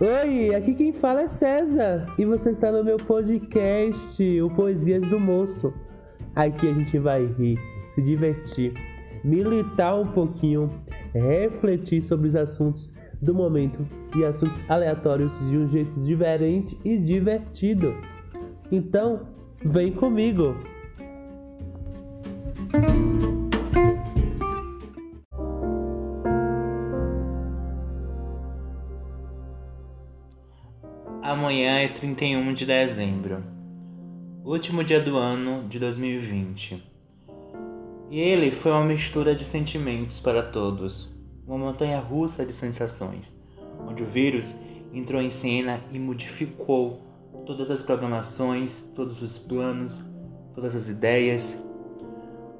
Oi, aqui quem fala é César e você está no meu podcast, o Poesias do Moço. Aqui a gente vai rir, se divertir, militar um pouquinho, refletir sobre os assuntos do momento e assuntos aleatórios de um jeito diferente e divertido. Então, vem comigo! Amanhã é 31 de dezembro, último dia do ano de 2020. E ele foi uma mistura de sentimentos para todos, uma montanha russa de sensações, onde o vírus entrou em cena e modificou todas as programações, todos os planos, todas as ideias,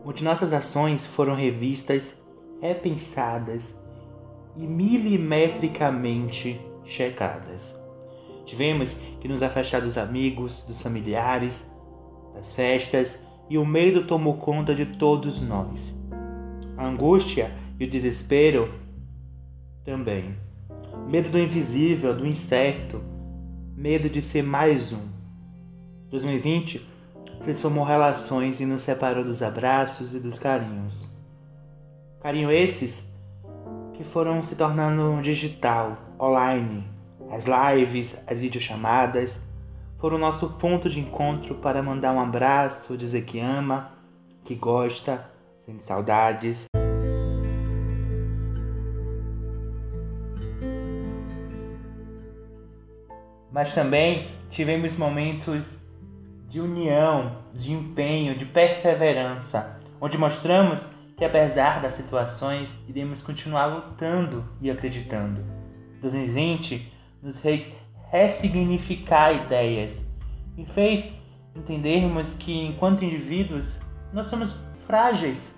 onde nossas ações foram revistas, repensadas e milimetricamente checadas. Tivemos que nos afastar dos amigos, dos familiares, das festas e o medo tomou conta de todos nós. A angústia e o desespero também. Medo do invisível, do incerto, medo de ser mais um. 2020 transformou relações e nos separou dos abraços e dos carinhos. Carinho esses que foram se tornando digital, online, as lives, as videochamadas foram o nosso ponto de encontro para mandar um abraço, dizer que ama, que gosta, sente saudades. Mas também tivemos momentos de união, de empenho, de perseverança, onde mostramos que apesar das situações, iremos continuar lutando e acreditando. 2020 nos fez ressignificar ideias e fez entendermos que, enquanto indivíduos, nós somos frágeis.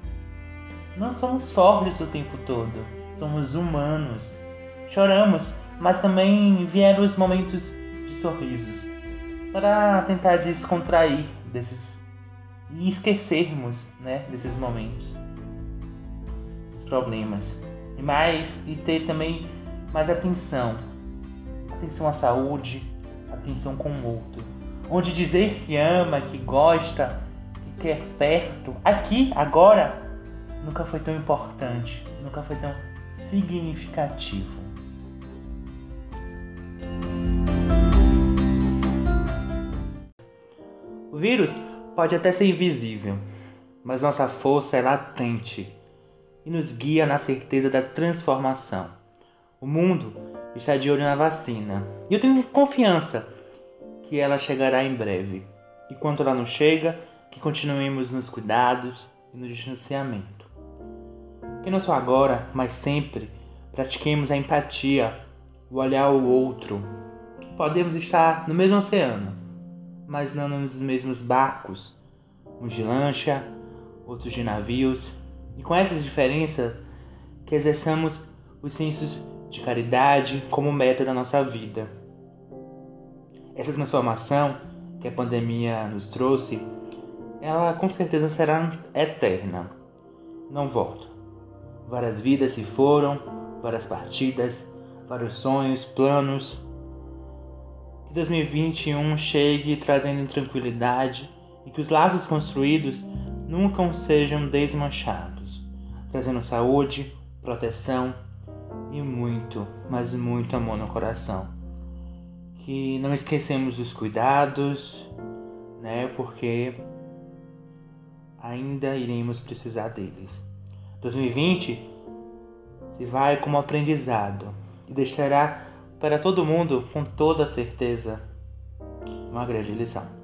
Não somos fortes o tempo todo, somos humanos. Choramos, mas também vieram os momentos de sorrisos para tentar descontrair desses e esquecermos, né, desses momentos, dos problemas. E mais e ter também mais atenção atenção à saúde, atenção com o outro. Onde dizer que ama, que gosta, que quer perto, aqui, agora, nunca foi tão importante, nunca foi tão significativo. O vírus pode até ser invisível, mas nossa força é latente e nos guia na certeza da transformação. O mundo está de olho na vacina. E eu tenho confiança que ela chegará em breve. E quando ela não chega, que continuemos nos cuidados e no distanciamento. Que não só agora, mas sempre, pratiquemos a empatia, o olhar ao outro. Podemos estar no mesmo oceano, mas não nos mesmos barcos, uns de lancha, outros de navios, e com essas diferenças que exerçamos os sensos de caridade como meta da nossa vida. Essa transformação que a pandemia nos trouxe, ela com certeza será eterna. Não volta. Várias vidas se foram, várias partidas, vários sonhos, planos. Que 2021 chegue trazendo tranquilidade e que os laços construídos nunca sejam desmanchados, trazendo saúde, proteção, e muito, mas muito amor no coração. Que não esquecemos dos cuidados, né? Porque ainda iremos precisar deles. 2020 se vai como aprendizado e deixará para todo mundo com toda certeza uma grande lição.